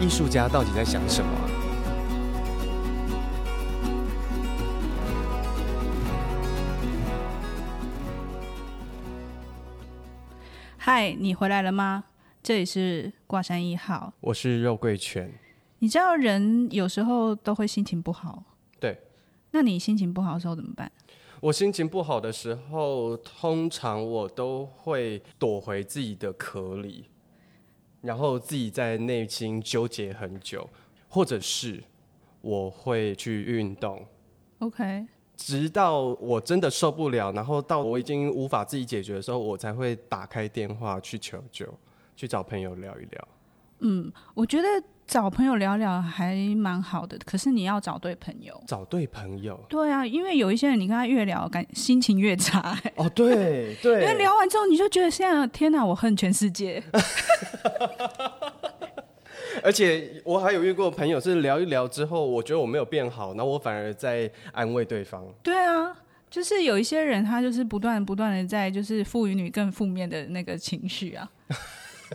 艺术家到底在想什么啊？嗨，你回来了吗？这里是挂山一号，我是肉桂犬。你知道人有时候都会心情不好，对。那你心情不好的时候怎么办？我心情不好的时候，通常我都会躲回自己的壳里，然后自己在内心纠结很久，或者是我会去运动。OK，直到我真的受不了，然后到我已经无法自己解决的时候，我才会打开电话去求救，去找朋友聊一聊。嗯，我觉得。找朋友聊聊还蛮好的，可是你要找对朋友。找对朋友。对啊，因为有一些人，你跟他越聊，感心情越差。哦，对对。因为聊完之后，你就觉得现在天哪，我恨全世界。而且我还有遇过朋友，是聊一聊之后，我觉得我没有变好，然后我反而在安慰对方。对啊，就是有一些人，他就是不断不断的在就是赋予你更负面的那个情绪啊。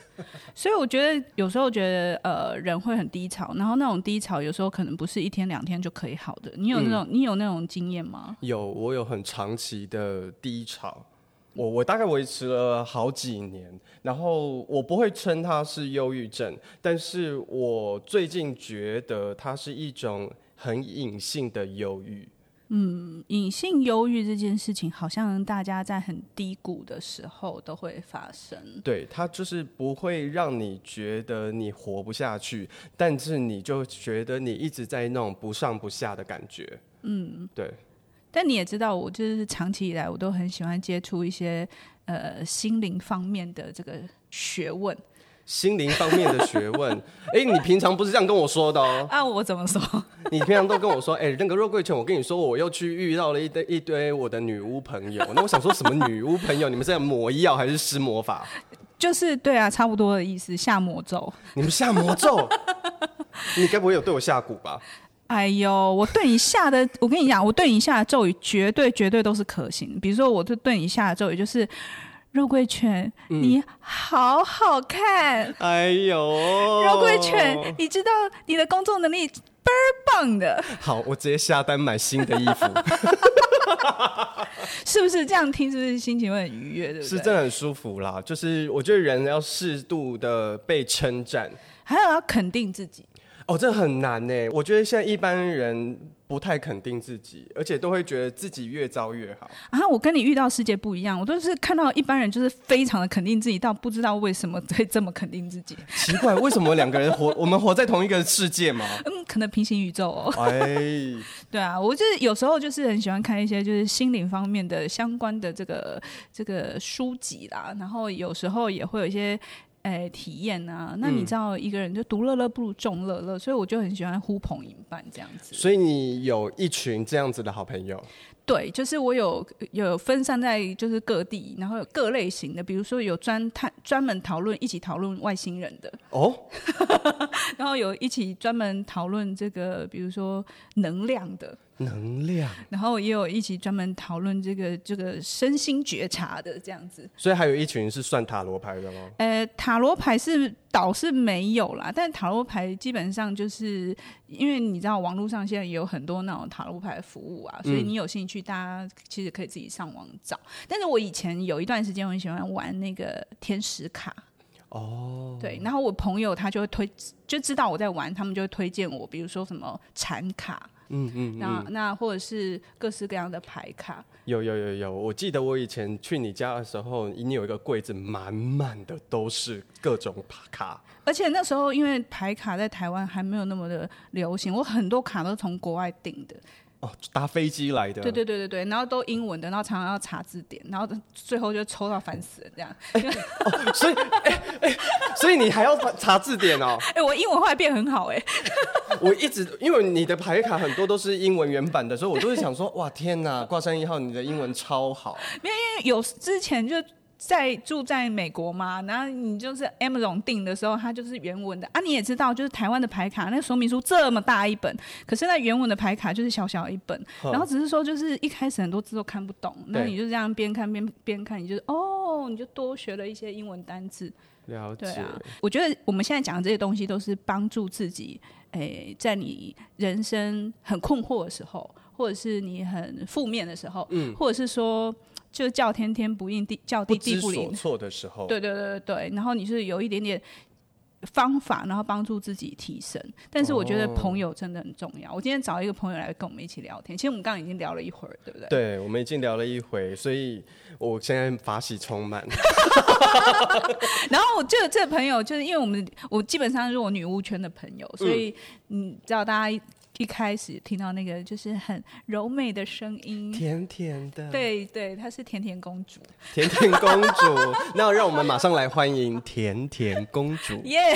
所以我觉得有时候觉得呃人会很低潮，然后那种低潮有时候可能不是一天两天就可以好的。你有那种、嗯、你有那种经验吗？有，我有很长期的低潮，我我大概维持了好几年，然后我不会称它是忧郁症，但是我最近觉得它是一种很隐性的忧郁。嗯，隐性忧郁这件事情，好像大家在很低谷的时候都会发生。对，它就是不会让你觉得你活不下去，但是你就觉得你一直在那种不上不下的感觉。嗯，对。但你也知道，我就是长期以来我都很喜欢接触一些呃心灵方面的这个学问。心灵方面的学问，哎、欸，你平常不是这样跟我说的哦、喔？啊，我怎么说？你平常都跟我说，哎、欸，那个肉桂犬，我跟你说，我又去遇到了一堆一堆我的女巫朋友。那我想说，什么女巫朋友？你们是在抹药还是施魔法？就是对啊，差不多的意思，下魔咒。你们下魔咒？你该不会有对我下蛊吧？哎呦，我对你下的，我跟你讲，我对你下的咒语绝对绝对都是可行。比如说，我就对你下的咒语就是。肉桂犬，你好好看！嗯、哎呦，肉桂犬，你知道你的工作能力倍儿棒的。好，我直接下单买新的衣服。是不是这样听？是不是心情会很愉悦？对不对？是真的很舒服啦。就是我觉得人要适度的被称赞，还有要肯定自己。哦，这很难呢。我觉得现在一般人不太肯定自己，而且都会觉得自己越糟越好。啊，我跟你遇到世界不一样，我都是看到一般人就是非常的肯定自己，到不知道为什么会这么肯定自己。奇怪，为什么两个人活，我们活在同一个世界吗？嗯，可能平行宇宙哦。哎，对啊，我就是有时候就是很喜欢看一些就是心灵方面的相关的这个这个书籍啦，然后有时候也会有一些。哎，体验啊！那你知道一个人就独乐乐不如众乐乐，所以我就很喜欢呼朋引伴这样子。所以你有一群这样子的好朋友？对，就是我有有分散在就是各地，然后有各类型的，比如说有专探专门讨论一起讨论外星人的哦，然后有一起专门讨论这个，比如说能量的。能量，然后也有一起专门讨论这个这个身心觉察的这样子，所以还有一群是算塔罗牌的吗？呃，塔罗牌是倒是没有啦，但塔罗牌基本上就是因为你知道网络上现在也有很多那种塔罗牌的服务啊，所以你有兴趣，大家其实可以自己上网找。嗯、但是我以前有一段时间我很喜欢玩那个天使卡哦，对，然后我朋友他就会推就知道我在玩，他们就会推荐我，比如说什么禅卡。嗯嗯，那那或者是各式各样的牌卡，有有有有，我记得我以前去你家的时候，你有一个柜子满满的都是各种牌卡，而且那时候因为牌卡在台湾还没有那么的流行，我很多卡都从国外订的。哦，搭飞机来的。对对对对对，然后都英文的，然后常常要查字典，然后最后就抽到烦死了这样。欸哦、所以，哎、欸、哎、欸，所以你还要查字典哦？哎、欸，我英文后来变很好哎、欸。我一直因为你的牌卡很多都是英文原版的，所以我都是想说，哇天哪，挂山一号你的英文超好。因为有之前就。在住在美国嘛，然后你就是 Amazon 订的时候，它就是原文的啊。你也知道，就是台湾的牌卡那个说明书这么大一本，可是那原文的牌卡就是小小一本，然后只是说就是一开始很多字都看不懂，那你就这样边看边边看，你就哦，你就多学了一些英文单字。了解。对啊，我觉得我们现在讲的这些东西都是帮助自己，诶，在你人生很困惑的时候，或者是你很负面的时候，嗯，或者是说。就叫天天不应，地叫地地不灵。错的时候，对对对对，然后你是有一点点方法，然后帮助自己提升。但是我觉得朋友真的很重要。哦、我今天找一个朋友来跟我们一起聊天，其实我们刚刚已经聊了一会儿，对不对？对，我们已经聊了一回，所以我现在法喜充满。然后我这这个朋友，就是因为我们我基本上是我女巫圈的朋友，所以你知道大家。一开始听到那个就是很柔美的声音，甜甜的，对对，她是甜甜公主，甜甜公主，那让我们马上来欢迎甜甜公主，耶、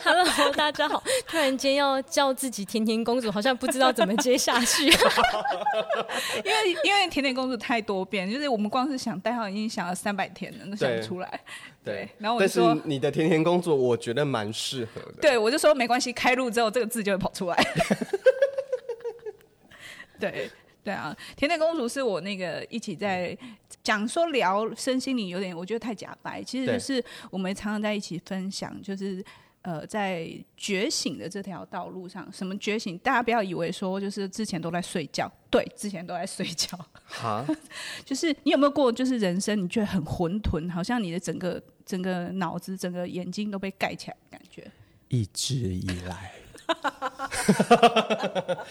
yeah!！Hello，大家好，突然间要叫自己甜甜公主，好像不知道怎么接下去，因为因为甜甜公主太多变，就是我们光是想代号已经想了三百天了，都想不出来。对，然后我就说，你的甜甜公主，我觉得蛮适合的。对，我就说没关系，开路之后这个字就会跑出来。对对啊，甜甜公主是我那个一起在讲说聊身心灵，有点我觉得太假白，其实就是我们常常在一起分享，就是。呃，在觉醒的这条道路上，什么觉醒？大家不要以为说就是之前都在睡觉，对，之前都在睡觉。哈，就是你有没有过，就是人生你觉得很混沌，好像你的整个整个脑子、整个眼睛都被盖起来的感觉。一直以来。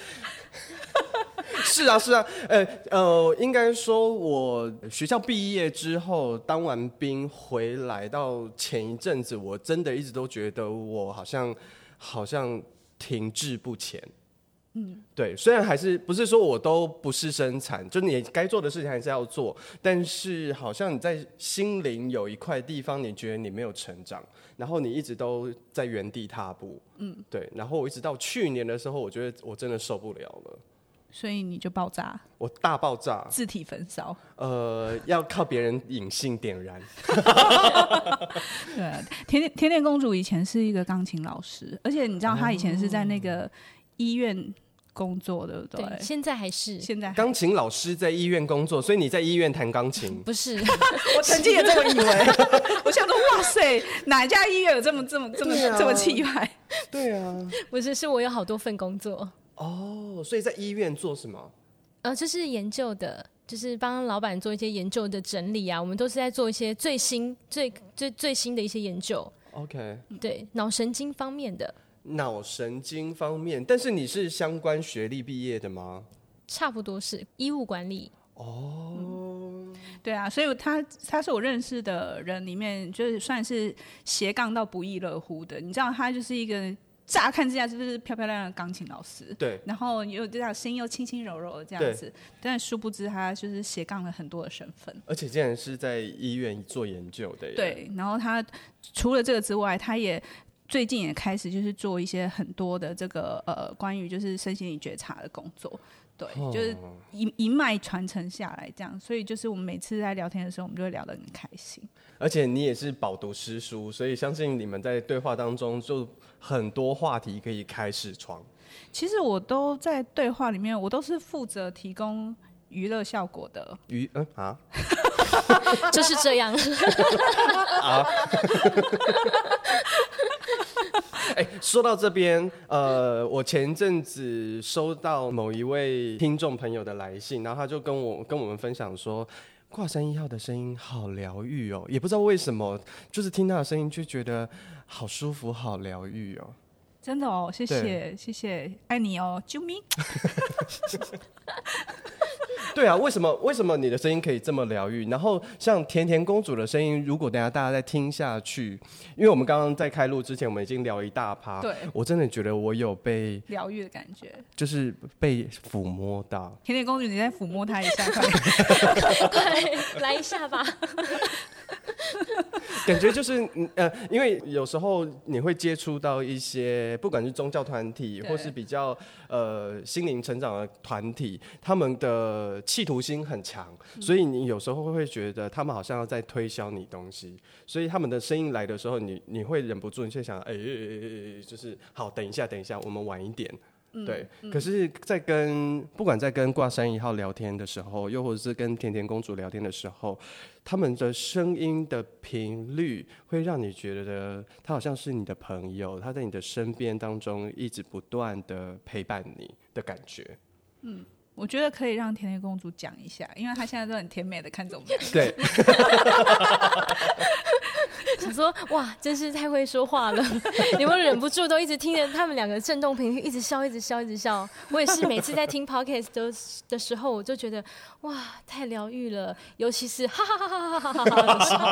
是啊，是啊，呃呃，应该说，我学校毕业之后当完兵回来，到前一阵子，我真的一直都觉得我好像好像停滞不前。嗯，对，虽然还是不是说我都不是生产，就你该做的事情还是要做，但是好像你在心灵有一块地方，你觉得你没有成长，然后你一直都在原地踏步。嗯，对，然后我一直到去年的时候，我觉得我真的受不了了。所以你就爆炸，我大爆炸，自体焚烧。呃，要靠别人引性点燃。对，甜甜甜甜公主以前是一个钢琴老师，而且你知道她以前是在那个医院工作，对不对？对，现在还是。现在钢琴老师在医院工作，所以你在医院弹钢琴？不是，我曾经也这么以为。我想说，哇塞，哪家医院有这么这么这么、啊、这么气派？对啊，不是，是我有好多份工作。哦，所以在医院做什么？呃，就是研究的，就是帮老板做一些研究的整理啊。我们都是在做一些最新、最最最新的一些研究。OK，对，脑神经方面的。脑神经方面，但是你是相关学历毕业的吗？差不多是医务管理。哦、嗯，对啊，所以他他是我认识的人里面，就是算是斜杠到不亦乐乎的。你知道，他就是一个。乍看之下就是漂漂亮亮的钢琴老师，对，然后又这样声音又轻轻柔柔的这样子，但殊不知他就是斜杠了很多的身份，而且竟然是在医院做研究的。对，然后他除了这个之外，他也最近也开始就是做一些很多的这个呃关于就是身心灵觉察的工作。对，就是一一脉传承下来这样，所以就是我们每次在聊天的时候，我们就会聊得很开心。而且你也是饱读诗书，所以相信你们在对话当中就很多话题可以开视窗。其实我都在对话里面，我都是负责提供娱乐效果的。娱嗯啊，就是这样 啊。哎，说到这边，呃，我前阵子收到某一位听众朋友的来信，然后他就跟我跟我们分享说，挂山一号的声音好疗愈哦，也不知道为什么，就是听他的声音就觉得好舒服，好疗愈哦。真的哦，谢谢谢谢，爱你哦，救命。对啊，为什么为什么你的声音可以这么疗愈？然后像甜甜公主的声音，如果等下大家再听下去，因为我们刚刚在开录之前，我们已经聊一大趴，对，我真的觉得我有被疗愈的感觉，就是被抚摸到。甜甜公主，你再抚摸她一下，快，快来一下吧。感觉就是，呃，因为有时候你会接触到一些，不管是宗教团体，或是比较呃心灵成长的团体，他们的企图心很强，所以你有时候会觉得他们好像要在推销你东西，所以他们的声音来的时候，你你会忍不住你就想，哎、欸，就是好，等一下，等一下，我们晚一点。对，嗯、可是，在跟不管在跟挂山一号聊天的时候，又或者是跟甜甜公主聊天的时候，他们的声音的频率会让你觉得他好像是你的朋友，他在你的身边当中一直不断的陪伴你的感觉。嗯，我觉得可以让甜甜公主讲一下，因为她现在都很甜美的看着我们。对。想说哇，真是太会说话了！你们忍不住都一直听着他们两个震动频率，一直笑，一直笑，一直笑。我也是每次在听 podcast 的的时候，我就觉得哇，太疗愈了，尤其是哈哈哈哈哈哈的时候。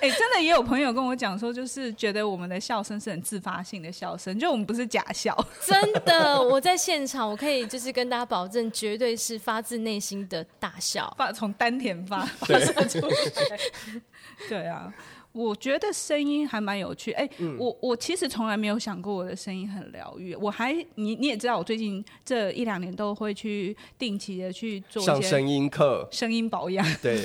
哎，真的也有朋友跟我讲说，就是觉得我们的笑声是很自发性的笑声，就我们不是假笑。真的，我在现场，我可以就是跟大家保证，绝对是发自内心的大笑，发从丹田发发射出来。对啊，我觉得声音还蛮有趣。哎、欸，嗯、我我其实从来没有想过我的声音很疗愈。我还你你也知道，我最近这一两年都会去定期的去做上声音课、声音保养。对，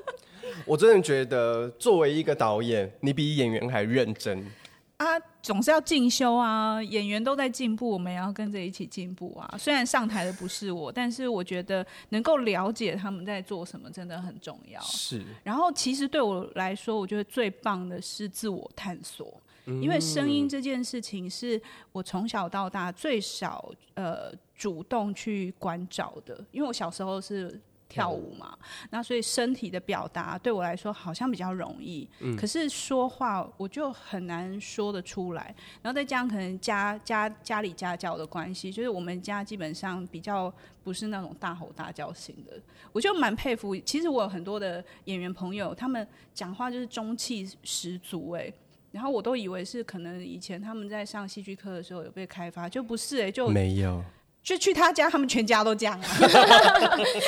我真的觉得作为一个导演，你比演员还认真。啊，总是要进修啊！演员都在进步，我们也要跟着一起进步啊！虽然上台的不是我，但是我觉得能够了解他们在做什么真的很重要。是。然后，其实对我来说，我觉得最棒的是自我探索，嗯、因为声音这件事情是我从小到大最少呃主动去关照的，因为我小时候是。跳舞嘛，那所以身体的表达对我来说好像比较容易，嗯、可是说话我就很难说得出来。然后再加上可能家家家里家教的关系，就是我们家基本上比较不是那种大吼大叫型的，我就蛮佩服。其实我有很多的演员朋友，他们讲话就是中气十足哎、欸，然后我都以为是可能以前他们在上戏剧课的时候有被开发，就不是哎、欸，就没有。就去他家，他们全家都这样啊，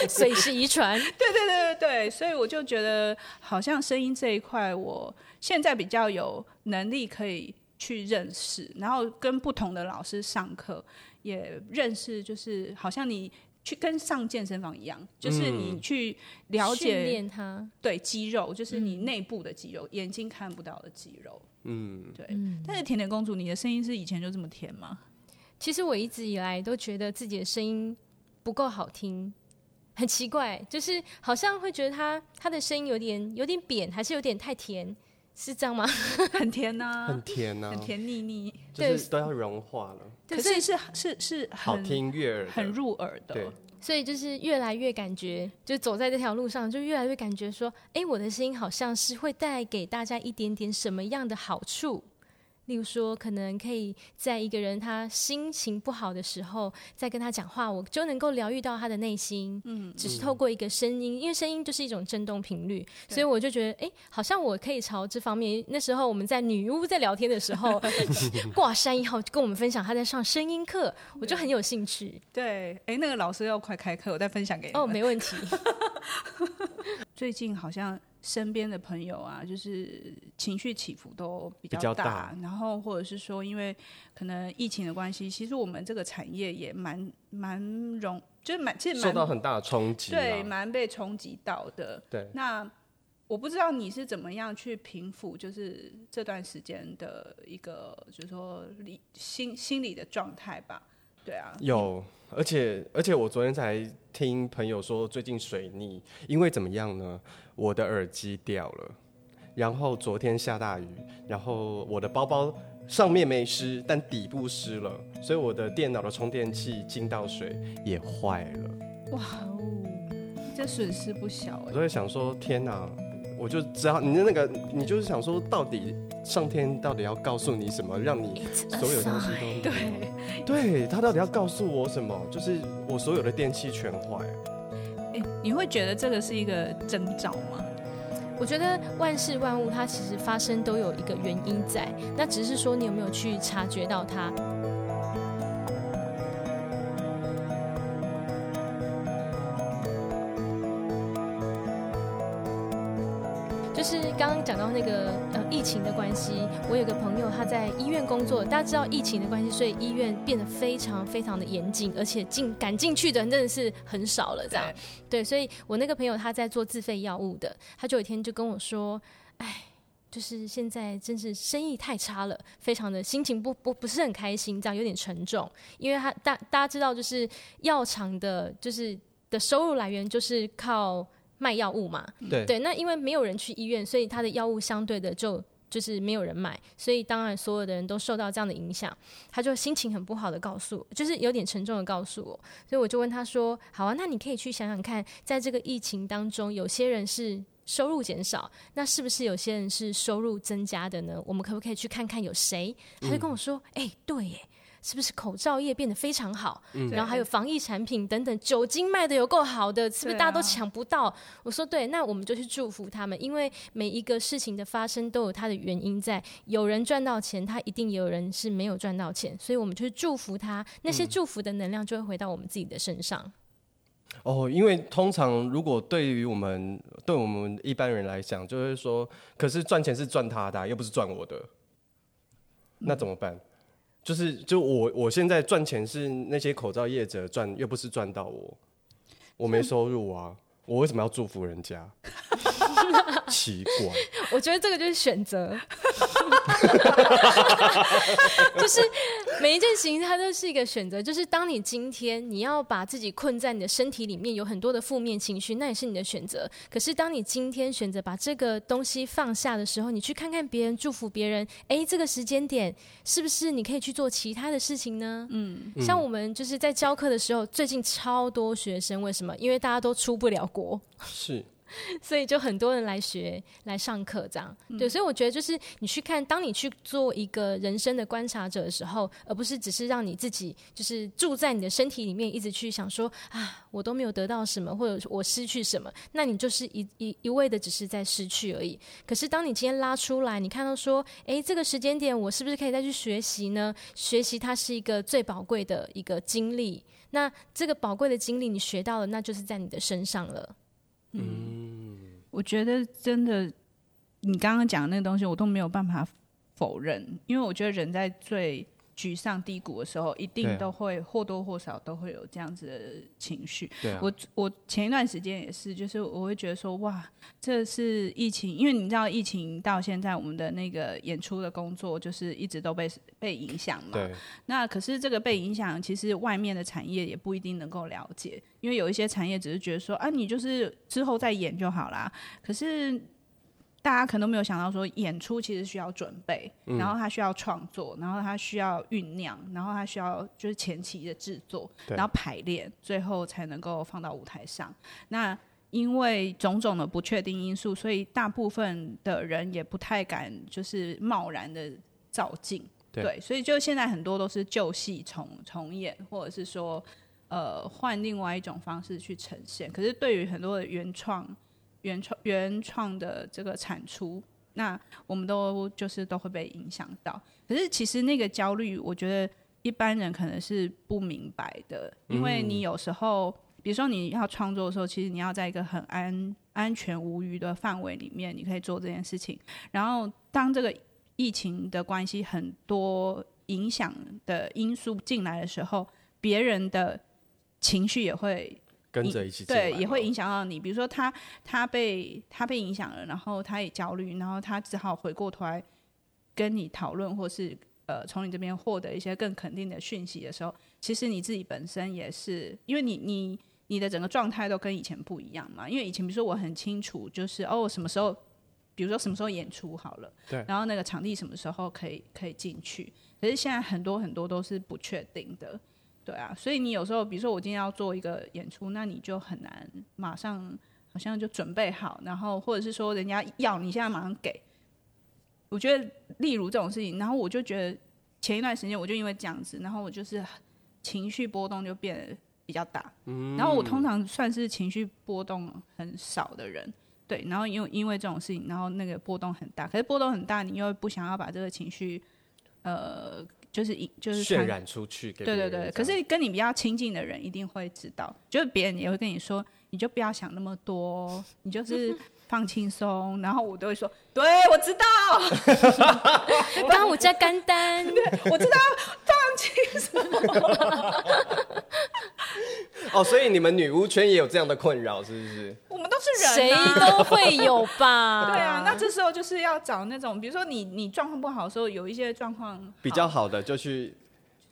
所以是遗传。对对对对对，所以我就觉得好像声音这一块，我现在比较有能力可以去认识，然后跟不同的老师上课，也认识，就是好像你去跟上健身房一样，就是你去了解练他，对肌肉，就是你内部的肌肉，嗯、眼睛看不到的肌肉。嗯，对。嗯、但是甜甜公主，你的声音是以前就这么甜吗？其实我一直以来都觉得自己的声音不够好听，很奇怪，就是好像会觉得他他的声音有点有点扁，还是有点太甜，是这样吗？很甜呐，很甜呐，很甜腻腻，就是都要融化了。可是是是是好听悦耳，很入耳的。对，所以就是越来越感觉，就走在这条路上，就越来越感觉说，哎，我的声音好像是会带给大家一点点什么样的好处。例如说，可能可以在一个人他心情不好的时候，再跟他讲话，我就能够疗愈到他的内心。嗯，只是透过一个声音，因为声音就是一种震动频率，所以我就觉得，哎，好像我可以朝这方面。那时候我们在女巫在聊天的时候，挂山一号就跟我们分享他在上声音课，我就很有兴趣。对，哎，那个老师要快开课，我再分享给你。哦，没问题。最近好像。身边的朋友啊，就是情绪起伏都比较大，较大，然后或者是说，因为可能疫情的关系，其实我们这个产业也蛮蛮容，就是蛮其实蛮受到很大的冲击，对，蛮被冲击到的。对，那我不知道你是怎么样去平复，就是这段时间的一个，就是说理心心理的状态吧。对啊，有，而且而且我昨天才听朋友说，最近水逆，因为怎么样呢？我的耳机掉了，然后昨天下大雨，然后我的包包上面没湿，但底部湿了，所以我的电脑的充电器进到水也坏了。哇哦，这损失不小。我都会想说，天哪！我就知道你的那个，你就是想说，到底上天到底要告诉你什么，让你所有东西都对，对他到底要告诉我什么？就是我所有的电器全坏。欸，你会觉得这个是一个征兆吗？我觉得万事万物它其实发生都有一个原因在，那只是说你有没有去察觉到它。刚刚讲到那个呃疫情的关系，我有个朋友他在医院工作，大家知道疫情的关系，所以医院变得非常非常的严谨，而且进敢进去的人真的是很少了，这样。对，所以我那个朋友他在做自费药物的，他就有一天就跟我说，哎，就是现在真是生意太差了，非常的心情不不不是很开心，这样有点沉重，因为他大大家知道就是药厂的，就是的收入来源就是靠。卖药物嘛，对对，那因为没有人去医院，所以他的药物相对的就就是没有人买，所以当然所有的人都受到这样的影响，他就心情很不好的告诉我，就是有点沉重的告诉我，所以我就问他说：“好啊，那你可以去想想看，在这个疫情当中，有些人是收入减少，那是不是有些人是收入增加的呢？我们可不可以去看看有谁？”他就跟我说：“哎、嗯欸，对耶。”是不是口罩业变得非常好？嗯、然后还有防疫产品等等，酒精卖的有够好的，是不是大家都抢不到？啊、我说对，那我们就去祝福他们，因为每一个事情的发生都有它的原因在。有人赚到钱，他一定也有人是没有赚到钱，所以我们就去祝福他。那些祝福的能量就会回到我们自己的身上。哦，因为通常如果对于我们对我们一般人来讲，就是说，可是赚钱是赚他的，又不是赚我的，那怎么办？嗯就是，就我我现在赚钱是那些口罩业者赚，又不是赚到我，我没收入啊，我为什么要祝福人家？奇怪，我觉得这个就是选择，就是每一件事情它都是一个选择。就是当你今天你要把自己困在你的身体里面，有很多的负面情绪，那也是你的选择。可是当你今天选择把这个东西放下的时候，你去看看别人，祝福别人，哎，这个时间点是不是你可以去做其他的事情呢？嗯，像我们就是在教课的时候，最近超多学生，为什么？因为大家都出不了国。是。所以就很多人来学来上课，这样对，所以我觉得就是你去看，当你去做一个人生的观察者的时候，而不是只是让你自己就是住在你的身体里面，一直去想说啊，我都没有得到什么，或者我失去什么，那你就是一一一味的只是在失去而已。可是当你今天拉出来，你看到说，诶，这个时间点我是不是可以再去学习呢？学习它是一个最宝贵的一个经历，那这个宝贵的经历你学到了，那就是在你的身上了。嗯，我觉得真的，你刚刚讲的那个东西，我都没有办法否认，因为我觉得人在最沮丧低谷的时候，一定都会或多或少都会有这样子的情绪。我我前一段时间也是，就是我会觉得说，哇，这是疫情，因为你知道，疫情到现在，我们的那个演出的工作就是一直都被被影响嘛。那可是这个被影响，其实外面的产业也不一定能够了解，因为有一些产业只是觉得说，啊，你就是之后再演就好啦。可是。大家可能都没有想到，说演出其实需要准备，然后他需要创作，然后他需要酝酿，然后他需要就是前期的制作，然后排练，最后才能够放到舞台上。那因为种种的不确定因素，所以大部分的人也不太敢就是贸然的照进。对，所以就现在很多都是旧戏重重演，或者是说呃换另外一种方式去呈现。可是对于很多的原创。原创原创的这个产出，那我们都就是都会被影响到。可是其实那个焦虑，我觉得一般人可能是不明白的，因为你有时候，比如说你要创作的时候，其实你要在一个很安安全无虞的范围里面，你可以做这件事情。然后当这个疫情的关系很多影响的因素进来的时候，别人的情绪也会。跟着一起对，也会影响到你。比如说他，他被他被影响了，然后他也焦虑，然后他只好回过头来跟你讨论，或是呃从你这边获得一些更肯定的讯息的时候，其实你自己本身也是，因为你你你的整个状态都跟以前不一样嘛。因为以前比如说我很清楚，就是哦什么时候，比如说什么时候演出好了，对，然后那个场地什么时候可以可以进去，可是现在很多很多都是不确定的。对啊，所以你有时候，比如说我今天要做一个演出，那你就很难马上好像就准备好，然后或者是说人家要你现在马上给，我觉得例如这种事情，然后我就觉得前一段时间我就因为这样子，然后我就是情绪波动就变得比较大。嗯，然后我通常算是情绪波动很少的人，对。然后因为因为这种事情，然后那个波动很大，可是波动很大，你又不想要把这个情绪，呃。就是就是渲染出去，对对对。可是跟你比较亲近的人一定会知道，就是别人也会跟你说，你就不要想那么多，你就是放轻松。然后我都会说，对，我知道。帮我家干单，对，我知道，放轻松。哦，所以你们女巫圈也有这样的困扰，是不是？我们都是人，啊，谁都会有吧？对啊，那这时候就是要找那种，比如说你你状况不好的时候，有一些状况比较好的，就去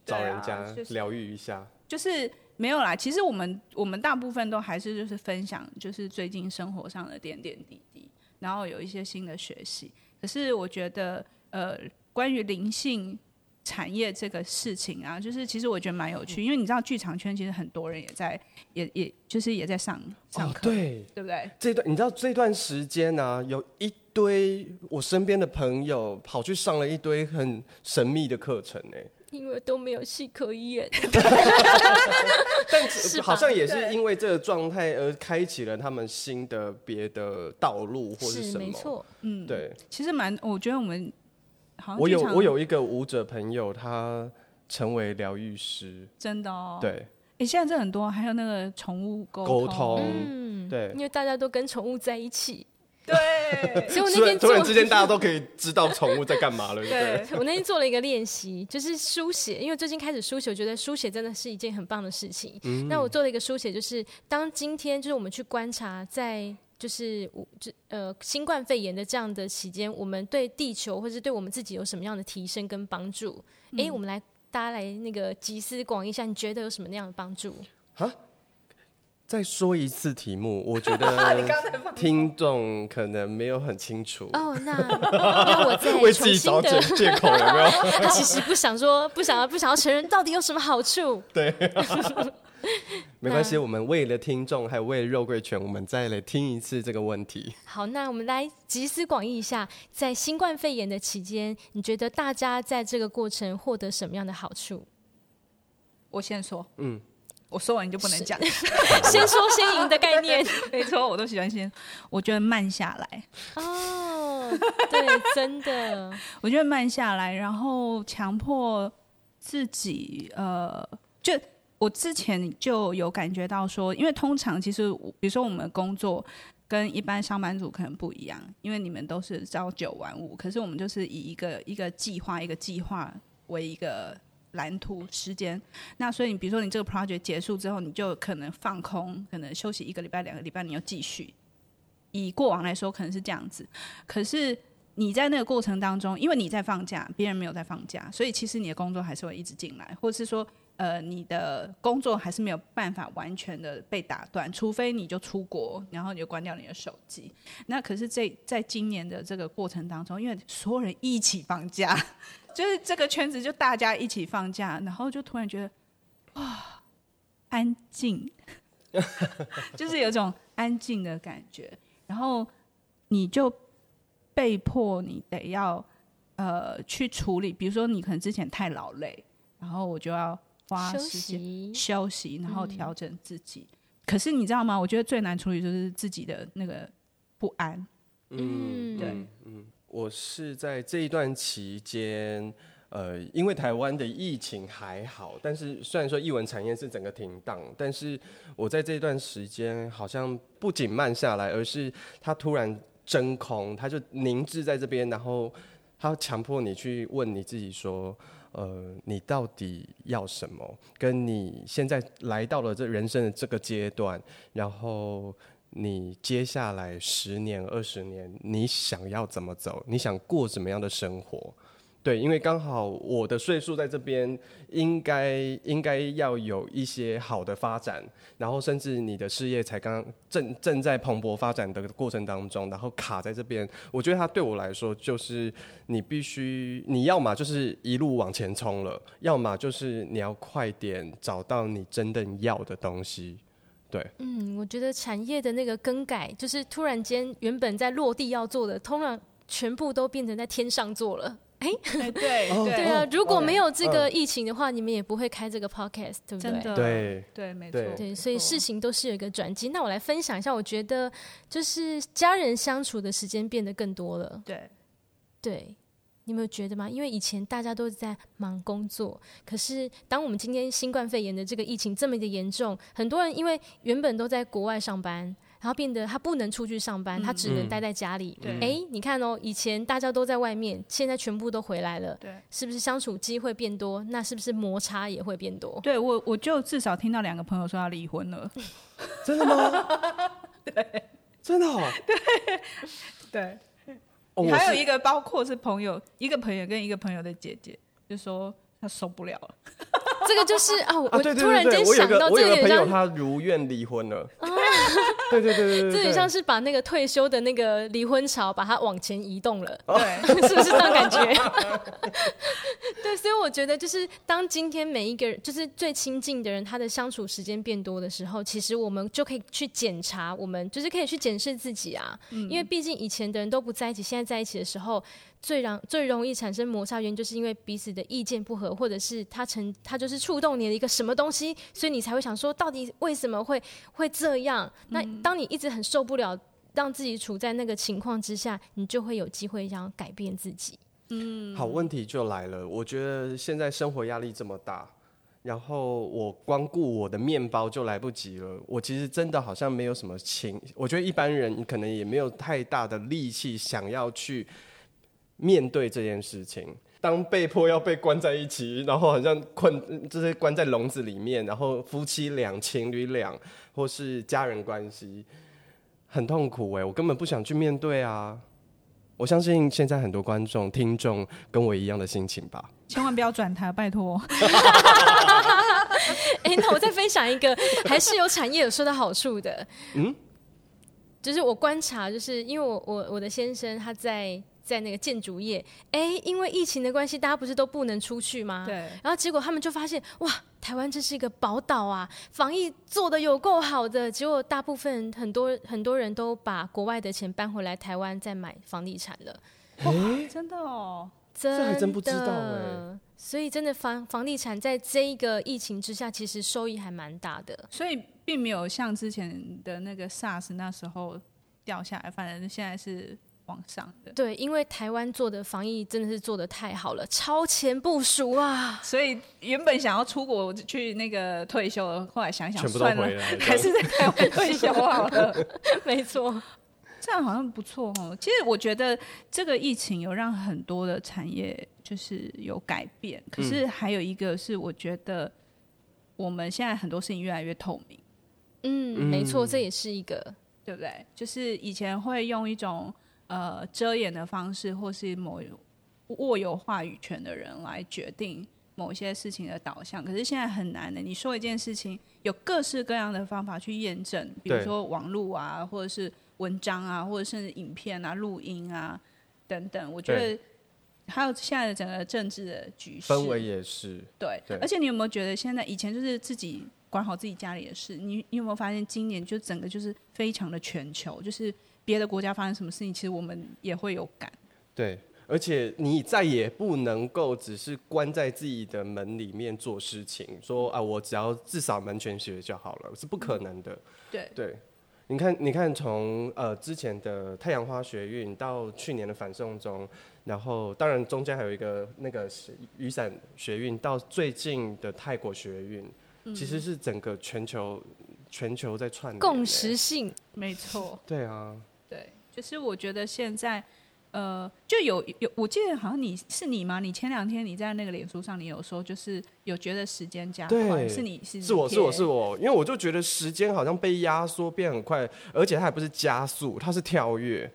找人家疗愈一下，啊就是。就是没有啦，其实我们我们大部分都还是就是分享，就是最近生活上的点点滴滴，然后有一些新的学习。可是我觉得，呃，关于灵性。产业这个事情啊，就是其实我觉得蛮有趣，因为你知道剧场圈其实很多人也在，也也就是也在上上课，哦，对，对不对？这段你知道这段时间呢，啊，有一堆我身边的朋友跑去上了一堆很神秘的课程呢，因为都没有戏可演，但是好像也是因为这个状态而开启了他们新的别的道路或是什么，没错，嗯，对，其实蛮，我觉得我们。我有我有一个舞者朋友，他成为疗愈师，真的哦。对，哎、欸，现在这很多，还有那个宠物沟沟通，嗯，对，因为大家都跟宠物在一起，对，所以我那天突然之间大家都可以知道宠物在干嘛了。对，对我那天做了一个练习，就是书写，因为最近开始书写，我觉得书写真的是一件很棒的事情。嗯，那我做了一个书写，就是当今天就是我们去观察在。就是我这呃新冠肺炎的这样的期间，我们对地球或是对我们自己有什么样的提升跟帮助？哎、我们来大家来那个集思广益一下，你觉得有什么那样的帮助？啊？再说一次题目，我觉 得听众可能没有很清楚。哦，那那我再为自己找借借口有没有？他其实不想说，不想要，不想要承认到底有什么好处。对。没关系，我们为了听众，还有为了肉桂犬，我们再来听一次这个问题。好，那我们来集思广益一下，在新冠肺炎的期间，你觉得大家在这个过程获得什么样的好处？我先说，嗯，我说完你就不能讲，先说先赢的概念，没错，我都喜欢先。我觉得慢下来，哦，对，真的，我觉得慢下来，然后强迫自己，呃，就。我之前就有感觉到说，因为通常其实，比如说我们工作跟一般上班族可能不一样，因为你们都是朝九晚五，可是我们就是以一个一个计划一个计划为一个蓝图时间。那所以你比如说你这个 project 结束之后，你就可能放空，可能休息一个礼拜、两个礼拜，你又继续。以过往来说，可能是这样子。可是你在那个过程当中，因为你在放假，别人没有在放假，所以其实你的工作还是会一直进来，或者是说。呃，你的工作还是没有办法完全的被打断，除非你就出国，然后你就关掉你的手机。那可是这在今年的这个过程当中，因为所有人一起放假，就是这个圈子就大家一起放假，然后就突然觉得哇，安静，就是有种安静的感觉，然后你就被迫你得要呃去处理，比如说你可能之前太劳累，然后我就要。花时间休息，然后调整自己。嗯。可是你知道吗？我觉得最难处理就是自己的那个不安。嗯，对，嗯，我是在这一段期间，呃，因为台湾的疫情还好，但是虽然说艺文产业是整个停档，但是我在这段时间好像不仅慢下来，而是它突然真空，它就凝滞在这边，然后它强迫你去问你自己说。呃，你到底要什么？跟你现在来到了这人生的这个阶段，然后你接下来十年、二十年，你想要怎么走？你想过什么样的生活？对，因为刚好我的岁数在这边，应该应该要有一些好的发展，然后甚至你的事业才刚正正在蓬勃发展的过程当中，然后卡在这边，我觉得它对我来说就是你必须你要么就是一路往前冲了，要么就是你要快点找到你真正要的东西。对，嗯，我觉得产业的那个更改，就是突然间原本在落地要做的，通常。全部都变成在天上做了。哎、欸，对哦对啊，如果没有这个哦疫情的话，你们也不会开这个 podcast，对不对？真的，对对，没错，对，所以事情都是有一个转机。那我来分享一下，我觉得就是家人相处的时间变得更多了。对，对，你有没有觉得吗？因为以前大家都在忙工作，可是当我们今天新冠肺炎的这个疫情这么的严重，很多人因为原本都在国外上班。然后变得他不能出去上班，嗯、他只能待在家里。对，哎，你看哦，以前大家都在外面，现在全部都回来了。对，是不是相处机会变多？那是不是摩擦也会变多？对我，我就至少听到两个朋友说要离婚了。真的吗？对，真的、哦。对，对。哦、还有一个，包括是朋友，一个朋友跟一个朋友的姐姐，就说她受不了了。这个就是啊，我突然间想到，这有个朋友，像他如愿离婚了。啊、对，对，对对对对，这有点像是把那个退休的那个离婚潮，把它往前移动了，对，是不是这种感觉？对，所以我觉得，就是当今天每一个人，就是最亲近的人，他的相处时间变多的时候，其实我们就可以去检查，我们就是可以去检视自己啊，嗯、因为毕竟以前的人都不在一起，现在在一起的时候。最让最容易产生摩擦原因，就是因为彼此的意见不合，或者是他成他就是触动你的一个什么东西，所以你才会想说，到底为什么会会这样？那当你一直很受不了，让自己处在那个情况之下，你就会有机会想改变自己。嗯，好，问题就来了。我觉得现在生活压力这么大，然后我光顾我的面包就来不及了。我其实真的好像没有什么情，我觉得一般人可能也没有太大的力气想要去。面对这件事情，当被迫要被关在一起，然后好像困，就是关在笼子里面，然后夫妻俩、情侣俩，或是家人关系，很痛苦哎，我根本不想去面对啊！我相信现在很多观众、听众跟我一样的心情吧。千万不要转台，拜托。哎、欸，那我再分享一个，还是有产业有受到好处的。嗯，就是我观察，就是因为我我我的先生他在。在那个建筑业，哎，因为疫情的关系，大家不是都不能出去吗？对。然后结果他们就发现，哇，台湾这是一个宝岛啊，防疫做的有够好的。结果大部分很多很多人都把国外的钱搬回来台湾再买房地产了。哇，真的哦，真的，这还真不知道哎。所以真的房房地产在这一个疫情之下，其实收益还蛮大的。所以并没有像之前的那个 SARS 那时候掉下来，反正现在是。往上的对，因为台湾做的防疫真的是做的太好了，超前部署啊！所以原本想要出国去那个退休了，后来想想算了，还是在台湾退休好了。没错，这样好像不错哦。其实我觉得这个疫情有让很多的产业就是有改变，可是还有一个是我觉得我们现在很多事情越来越透明。嗯，没错，这也是一个，对不对？就是以前会用一种。呃，遮掩的方式，或是某握有话语权的人来决定某些事情的导向。可是现在很难的，你说一件事情，有各式各样的方法去验证，比如说网络啊，或者是文章啊，或者甚至影片啊、录音啊等等。我觉得还有现在的整个政治的局势氛围也是对，对。而且你有没有觉得，现在以前就是自己管好自己家里的事，你你有没有发现，今年就整个就是非常的全球，就是。别的国家发生什么事情，其实我们也会有感。对，而且你再也不能够只是关在自己的门里面做事情，说啊，我只要至少门全学就好了，是不可能的。对对，你看，你看从，从呃之前的太阳花学运到去年的反送中，然后当然中间还有一个那个雨伞学运，到最近的泰国学运，嗯、其实是整个全球全球在串共识性，没错。对啊。对，就是我觉得现在，呃，就有有，我记得好像你是你吗？你前两天你在那个脸书上，你有说就是有觉得时间加快，是你是是我是我是我，因为我就觉得时间好像被压缩变很快，而且它还不是加速，它是跳跃，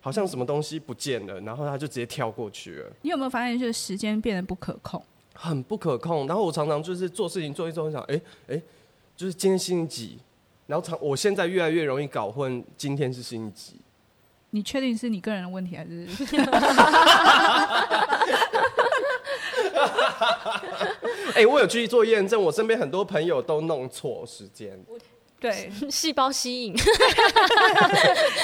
好像什么东西不见了，然后它就直接跳过去了。你有没有发现，就是时间变得不可控，很不可控。然后我常常就是做事情做一做，想，哎哎，就是今天星期几？然后常，我现在越来越容易搞混，今天是星期几？你确定是你个人的问题，还是？哎、欸，我有去做验证，我身边很多朋友都弄错时间。对，细胞吸引，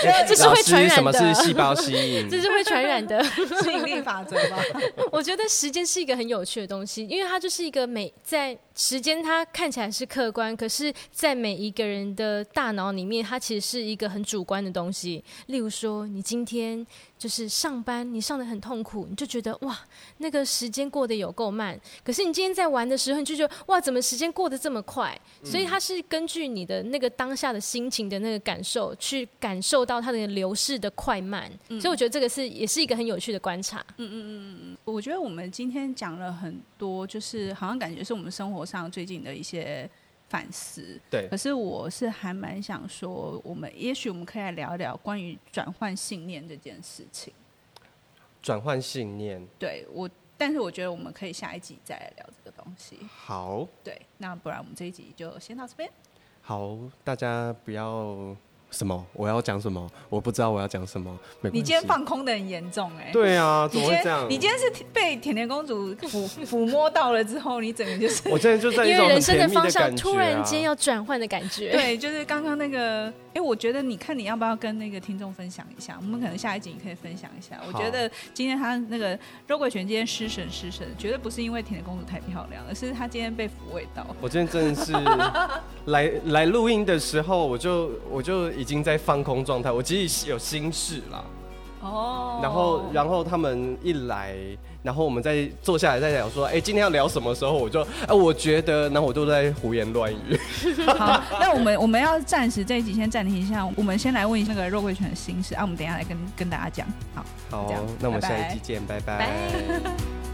这是会传染的。什么是细胞吸引？这是会传染的吸引力法则吧？我觉得时间是一个很有趣的东西，因为它就是一个每在时间，它看起来是客观，可是，在每一个人的大脑里面，它其实是一个很主观的东西。例如说，你今天。就是上班，你上的很痛苦，你就觉得哇，那个时间过得有够慢。可是你今天在玩的时候，你就觉得哇，怎么时间过得这么快？嗯。所以它是根据你的那个当下的心情的那个感受，去感受到它的流逝的快慢。嗯。所以我觉得这个是也是一个很有趣的观察。嗯嗯嗯嗯，我觉得我们今天讲了很多，就是好像感觉是我们生活上最近的一些。反思，对。可是我是还蛮想说，我们也许我们可以来聊聊关于转换信念这件事情。转换信念，对我，但是我觉得我们可以下一集再来聊这个东西。好，对，那不然我们这一集就先到这边。好，大家不要。什么？我要讲什么？我不知道我要讲什么。你今天放空的很严重哎、欸。对啊，怎么会这样？你今天是被甜甜公主抚 抚摸到了之后，你整个就是 我现在就在一种因为人生的方向啊、突然间要转换的感觉。对，就是刚刚那个。哎，我觉得你看你要不要跟那个听众分享一下？我们可能下一集你可以分享一下。我觉得今天他那个肉桂犬今天失神失神，绝对不是因为甜甜公主太漂亮，而是他今天被抚慰到。我今天真的是来来录音的时候，我就我就已经在放空状态，我其实有心事啦。哦。然后然后他们一来。然后我们再坐下来再聊说，哎，今天要聊什么时候？我就，哎，我觉得，然后我都在胡言乱语。好，那我们我们要暂时这一集先暂停一下，我们先来问一下那个肉桂犬的心事啊，我们等一下来跟跟大家讲。好，好，那我们下一集见，拜拜。拜拜。